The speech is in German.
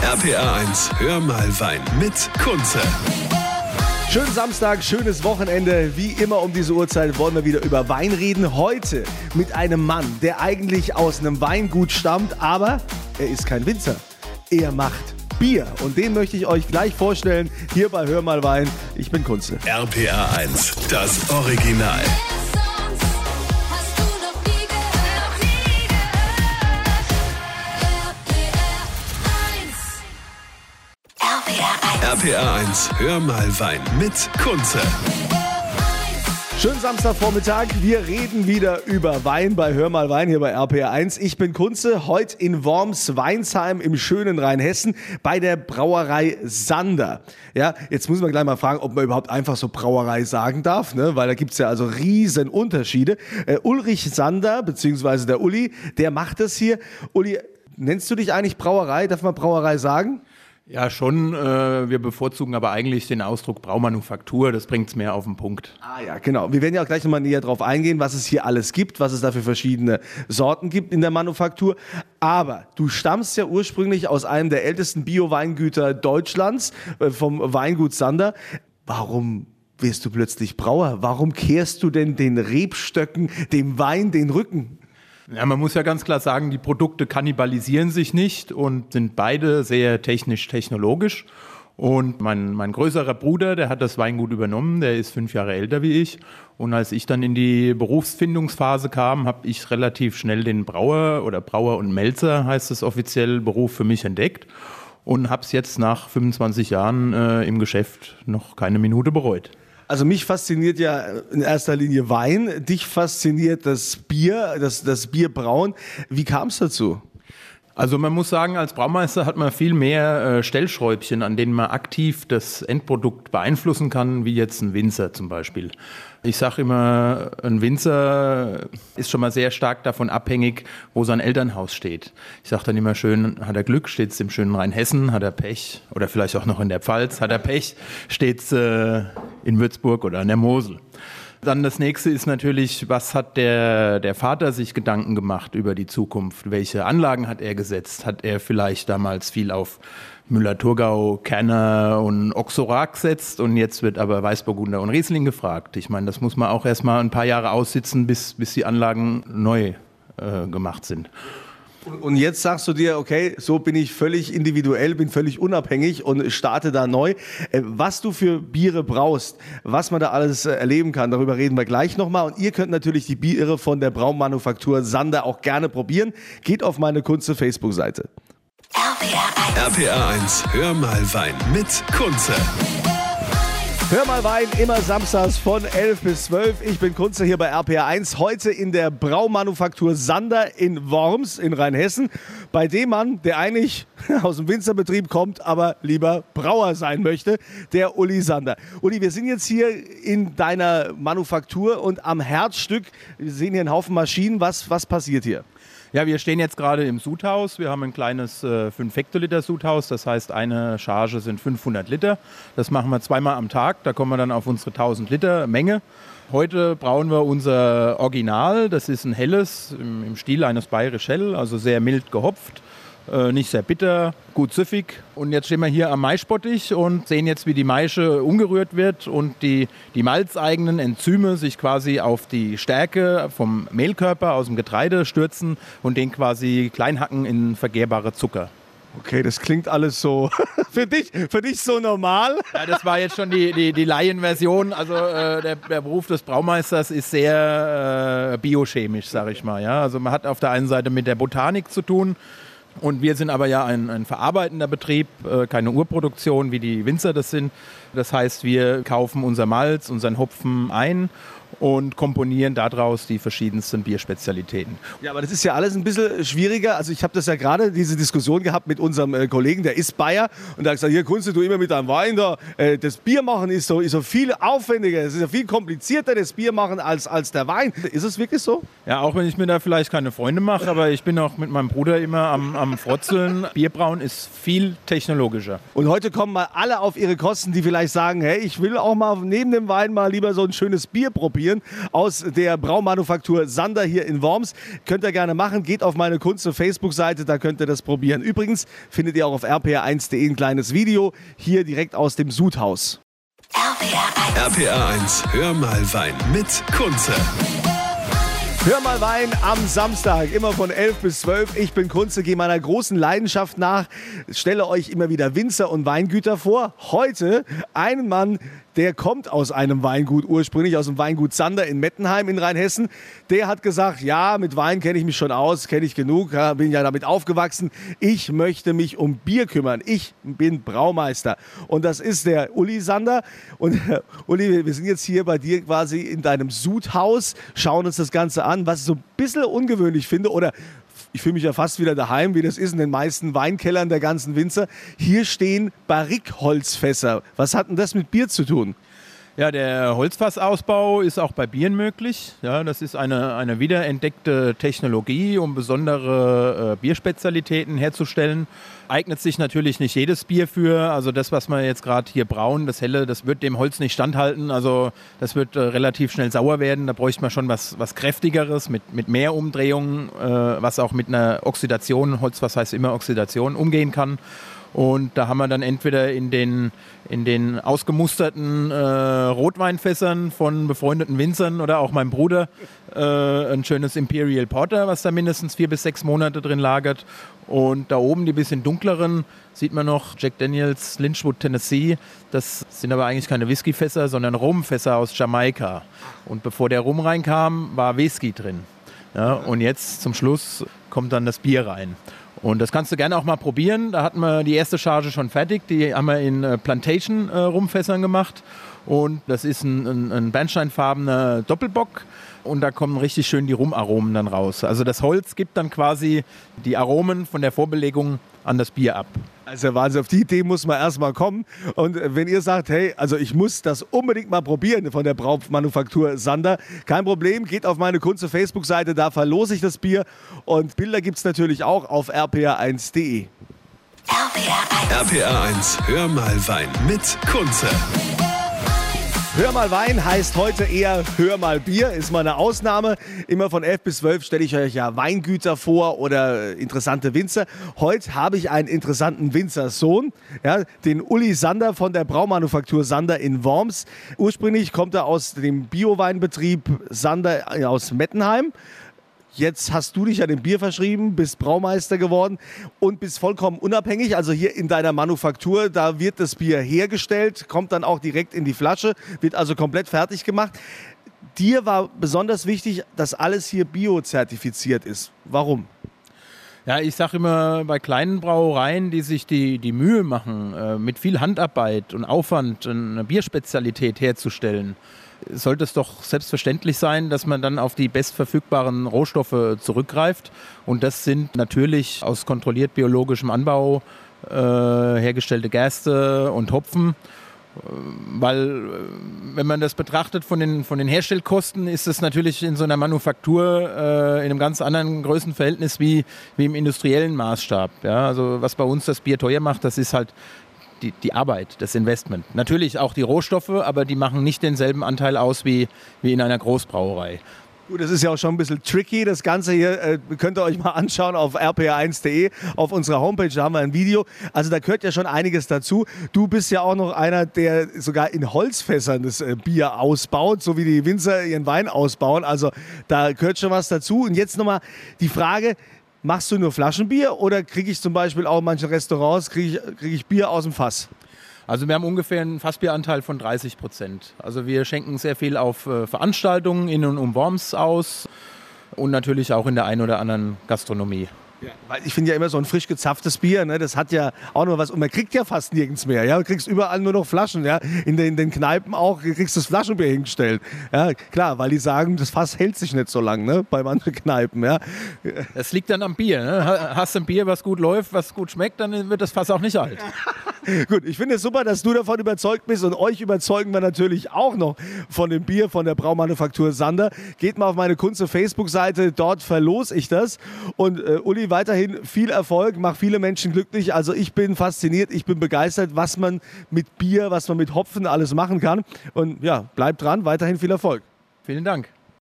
RPA 1, hör mal Wein mit Kunze. Schönen Samstag, schönes Wochenende. Wie immer um diese Uhrzeit wollen wir wieder über Wein reden. Heute mit einem Mann, der eigentlich aus einem Weingut stammt, aber er ist kein Winzer. Er macht Bier und den möchte ich euch gleich vorstellen hier bei Hör mal Wein. Ich bin Kunze. RPA 1, das Original. RPA 1, hör mal Wein mit Kunze. Schönen Samstagvormittag. Wir reden wieder über Wein bei Hör mal Wein hier bei RPR1. Ich bin Kunze, heute in Worms, Weinsheim im schönen Rheinhessen bei der Brauerei Sander. Ja, jetzt muss man gleich mal fragen, ob man überhaupt einfach so Brauerei sagen darf, ne? weil da gibt's ja also riesen Unterschiede. Äh, Ulrich Sander, beziehungsweise der Uli, der macht das hier. Uli, nennst du dich eigentlich Brauerei? Darf man Brauerei sagen? Ja, schon. Äh, wir bevorzugen aber eigentlich den Ausdruck Braumanufaktur. Das bringt es mehr auf den Punkt. Ah ja, genau. Wir werden ja auch gleich nochmal näher drauf eingehen, was es hier alles gibt, was es da für verschiedene Sorten gibt in der Manufaktur. Aber du stammst ja ursprünglich aus einem der ältesten Bio-Weingüter Deutschlands, äh, vom Weingut Sander. Warum wirst du plötzlich Brauer? Warum kehrst du denn den Rebstöcken, dem Wein, den Rücken? Ja, man muss ja ganz klar sagen, die Produkte kannibalisieren sich nicht und sind beide sehr technisch-technologisch. Und mein, mein größerer Bruder, der hat das Weingut übernommen, der ist fünf Jahre älter wie ich. Und als ich dann in die Berufsfindungsphase kam, habe ich relativ schnell den Brauer oder Brauer und Melzer, heißt es offiziell, Beruf für mich entdeckt. Und habe es jetzt nach 25 Jahren äh, im Geschäft noch keine Minute bereut. Also mich fasziniert ja in erster Linie Wein, dich fasziniert das Bier, das, das Bierbrauen. Wie kam es dazu? Also man muss sagen, als Braumeister hat man viel mehr äh, Stellschräubchen, an denen man aktiv das Endprodukt beeinflussen kann, wie jetzt ein Winzer zum Beispiel. Ich sage immer, ein Winzer ist schon mal sehr stark davon abhängig, wo sein Elternhaus steht. Ich sage dann immer schön, hat er Glück, steht es im schönen Rheinhessen, hat er Pech, oder vielleicht auch noch in der Pfalz, hat er Pech, steht es äh, in Würzburg oder an der Mosel. Dann das nächste ist natürlich, was hat der, der Vater sich Gedanken gemacht über die Zukunft? Welche Anlagen hat er gesetzt? Hat er vielleicht damals viel auf Müller-Thurgau, Kerner und Oxorak gesetzt und jetzt wird aber Weißburgunder und Riesling gefragt? Ich meine, das muss man auch erstmal ein paar Jahre aussitzen, bis, bis die Anlagen neu äh, gemacht sind. Und jetzt sagst du dir, okay, so bin ich völlig individuell, bin völlig unabhängig und starte da neu. Äh, Was du für Biere brauchst, was man da alles äh, erleben kann, darüber reden wir gleich nochmal. Und ihr könnt natürlich die Biere von der Braumanufaktur Sander auch gerne probieren. Geht auf meine Kunze Facebook-Seite. RPR 1. RPA 1, hör mal Wein mit Kunze. Hör mal Wein, immer samstags von 11 bis 12. Ich bin Kunze hier bei RPR 1. Heute in der Braumanufaktur Sander in Worms in Rheinhessen. Bei dem Mann, der eigentlich aus dem Winzerbetrieb kommt, aber lieber Brauer sein möchte, der Uli Sander. Uli, wir sind jetzt hier in deiner Manufaktur und am Herzstück, wir sehen hier einen Haufen Maschinen. Was, was passiert hier? Ja, wir stehen jetzt gerade im Sudhaus. Wir haben ein kleines äh, 5 Hektoliter Sudhaus. Das heißt, eine Charge sind 500 Liter. Das machen wir zweimal am Tag. Da kommen wir dann auf unsere 1000 Liter Menge. Heute brauen wir unser Original. Das ist ein helles im, Stil eines Bayerisch Hell, also sehr mild gehopft. Äh, nicht sehr bitter, gut süffig. Und jetzt stehen wir hier am Maisbottich und sehen jetzt, wie die Maische umgerührt wird und die, die malzeigenen Enzyme sich quasi auf die Stärke vom Mehlkörper aus dem Getreide stürzen und den quasi kleinhacken in vergehrbare Zucker. Okay, das klingt alles so für dich, für dich so normal. Ja, das war jetzt schon die, die, die Laienversion. Also äh, der, der Beruf des Braumeisters ist sehr äh, biochemisch, sage ich mal. Ja? Also man hat auf der einen Seite mit der Botanik zu tun. Und wir sind aber ja ein, ein verarbeitender Betrieb, äh, keine Urproduktion, wie die Winzer das sind. Das heißt, wir kaufen unser Malz, unseren Hopfen ein und komponieren daraus die verschiedensten Bierspezialitäten. Ja, aber das ist ja alles ein bisschen schwieriger. Also ich habe das ja gerade, diese Diskussion gehabt mit unserem äh, Kollegen, der ist Bayer. Und der hat gesagt, hier Kunst, du immer mit deinem Wein da. Äh, das Bier machen ist so, ist so viel aufwendiger. Es ist ja viel komplizierter, das Bier machen, als, als der Wein. Ist es wirklich so? Ja, auch wenn ich mir da vielleicht keine Freunde mache, aber ich bin auch mit meinem Bruder immer am, am Frotzeln. Bierbrauen ist viel technologischer. Und heute kommen mal alle auf ihre Kosten, die vielleicht sagen, hey, ich will auch mal neben dem Wein mal lieber so ein schönes Bier probieren. Probieren aus der Braumanufaktur Sander hier in Worms. Könnt ihr gerne machen. Geht auf meine Kunze Facebook-Seite, da könnt ihr das probieren. Übrigens findet ihr auch auf rpr1.de ein kleines Video hier direkt aus dem Sudhaus. RPR 1. RPA 1, hör mal Wein mit Kunze. Hör mal Wein am Samstag, immer von 11 bis 12. Ich bin Kunze, gehe meiner großen Leidenschaft nach, stelle euch immer wieder Winzer und Weingüter vor. Heute einen Mann, der kommt aus einem Weingut, ursprünglich aus dem Weingut Zander in Mettenheim in Rheinhessen. Der hat gesagt, ja, mit Wein kenne ich mich schon aus, kenne ich genug, bin ja damit aufgewachsen. Ich möchte mich um Bier kümmern. Ich bin Braumeister. Und das ist der Uli Sander. Und äh, Uli, wir sind jetzt hier bei dir quasi in deinem Sudhaus, schauen uns das Ganze an, was ich so ein bisschen ungewöhnlich finde oder ich fühle mich ja fast wieder daheim, wie das ist in den meisten Weinkellern der ganzen Winzer. Hier stehen Barrikholzfässer. Was hat denn das mit Bier zu tun? Ja, der Holzfassausbau ist auch bei Bieren möglich. Ja, das ist eine, eine wiederentdeckte Technologie, um besondere äh, Bierspezialitäten herzustellen. Eignet sich natürlich nicht jedes Bier für. Also das, was wir jetzt gerade hier brauen, das helle, das wird dem Holz nicht standhalten. Also das wird äh, relativ schnell sauer werden. Da bräuchte man schon was, was kräftigeres mit, mit mehr Umdrehungen, äh, was auch mit einer Oxidation, Holz, was heißt immer Oxidation, umgehen kann. Und da haben wir dann entweder in den, in den ausgemusterten äh, Rotweinfässern von befreundeten Winzern oder auch meinem Bruder äh, ein schönes Imperial Porter, was da mindestens vier bis sechs Monate drin lagert. Und da oben die bisschen dunkleren sieht man noch Jack Daniels Lynchwood, Tennessee. Das sind aber eigentlich keine Whiskyfässer, sondern Rumfässer aus Jamaika. Und bevor der Rum reinkam, war Whisky drin. Ja, und jetzt zum Schluss kommt dann das Bier rein. Und das kannst du gerne auch mal probieren. Da hatten wir die erste Charge schon fertig. Die haben wir in äh, Plantation-Rumfässern gemacht. Und das ist ein, ein, ein bernsteinfarbener Doppelbock. Und da kommen richtig schön die Rumaromen dann raus. Also das Holz gibt dann quasi die Aromen von der Vorbelegung an das Bier ab. Also Wahnsinn, auf die Idee muss man erstmal kommen. Und wenn ihr sagt, hey, also ich muss das unbedingt mal probieren von der Braumanufaktur Sander, kein Problem, geht auf meine Kunze Facebook-Seite, da verlose ich das Bier. Und Bilder gibt es natürlich auch auf rpr1.de. RPR 1. RPA 1, hör mal Wein mit Kunze. Hör mal Wein heißt heute eher Hör mal Bier, ist mal eine Ausnahme. Immer von 11 bis 12 stelle ich euch ja Weingüter vor oder äh, interessante Winzer. Heute habe ich einen interessanten Winzersohn, ja, den Uli Sander von der Braumanufaktur Sander in Worms. Ursprünglich kommt er aus dem Bioweinbetrieb Sander äh, aus Mettenheim. Jetzt hast du dich an dem Bier verschrieben, bist Braumeister geworden und bist vollkommen unabhängig. Also hier in deiner Manufaktur, da wird das Bier hergestellt, kommt dann auch direkt in die Flasche, wird also komplett fertig gemacht. Dir war besonders wichtig, dass alles hier biozertifiziert ist. Warum? Ja, ich sage immer, bei kleinen Brauereien, die sich die, die Mühe machen, äh, mit viel Handarbeit und Aufwand eine Bierspezialität herzustellen, sollte es doch selbstverständlich sein, dass man dann auf die bestverfügbaren Rohstoffe zurückgreift. Und das sind natürlich aus kontrolliert biologischem Anbau äh, hergestellte Gerste und Hopfen. Weil, äh, wenn man das betrachtet von den, von den Herstellkosten, ist es natürlich in so einer Manufaktur äh, in einem ganz anderen Größenverhältnis wie, wie im industriellen Maßstab. Ja? Also, was bei uns das Bier teuer macht, das ist halt die, die Arbeit, das Investment. Natürlich auch die Rohstoffe, aber die machen nicht denselben Anteil aus wie, wie in einer Großbrauerei. Gut, das ist ja auch schon ein bisschen tricky. Das Ganze hier äh, könnt ihr euch mal anschauen auf rpa1.de, auf unserer Homepage. Da haben wir ein Video. Also da gehört ja schon einiges dazu. Du bist ja auch noch einer, der sogar in Holzfässern das äh, Bier ausbaut, so wie die Winzer ihren Wein ausbauen. Also da gehört schon was dazu. Und jetzt nochmal die Frage, machst du nur Flaschenbier oder kriege ich zum Beispiel auch in manchen Restaurants, kriege ich, krieg ich Bier aus dem Fass? Also wir haben ungefähr einen Fassbieranteil von 30 Prozent. Also wir schenken sehr viel auf äh, Veranstaltungen in und um Worms aus und natürlich auch in der einen oder anderen Gastronomie. Weil ich finde ja immer so ein frisch gezapftes Bier, ne, das hat ja auch noch was. Und man kriegt ja fast nirgends mehr. Ja? Du kriegst überall nur noch Flaschen. Ja? In, den, in den Kneipen auch kriegst du das Flaschenbier hingestellt. Ja, klar, weil die sagen, das Fass hält sich nicht so lang ne? bei manchen Kneipen. Ja? Das liegt dann am Bier. Ne? Ha- Hast du ein Bier, was gut läuft, was gut schmeckt, dann wird das Fass auch nicht alt. Gut, ich finde es super, dass du davon überzeugt bist und euch überzeugen wir natürlich auch noch von dem Bier von der Braumanufaktur Sander. Geht mal auf meine Kunze Facebook-Seite, dort verlose ich das. Und äh, Uli, weiterhin viel Erfolg, mach viele Menschen glücklich. Also ich bin fasziniert, ich bin begeistert, was man mit Bier, was man mit Hopfen alles machen kann. Und ja, bleibt dran, weiterhin viel Erfolg. Vielen Dank.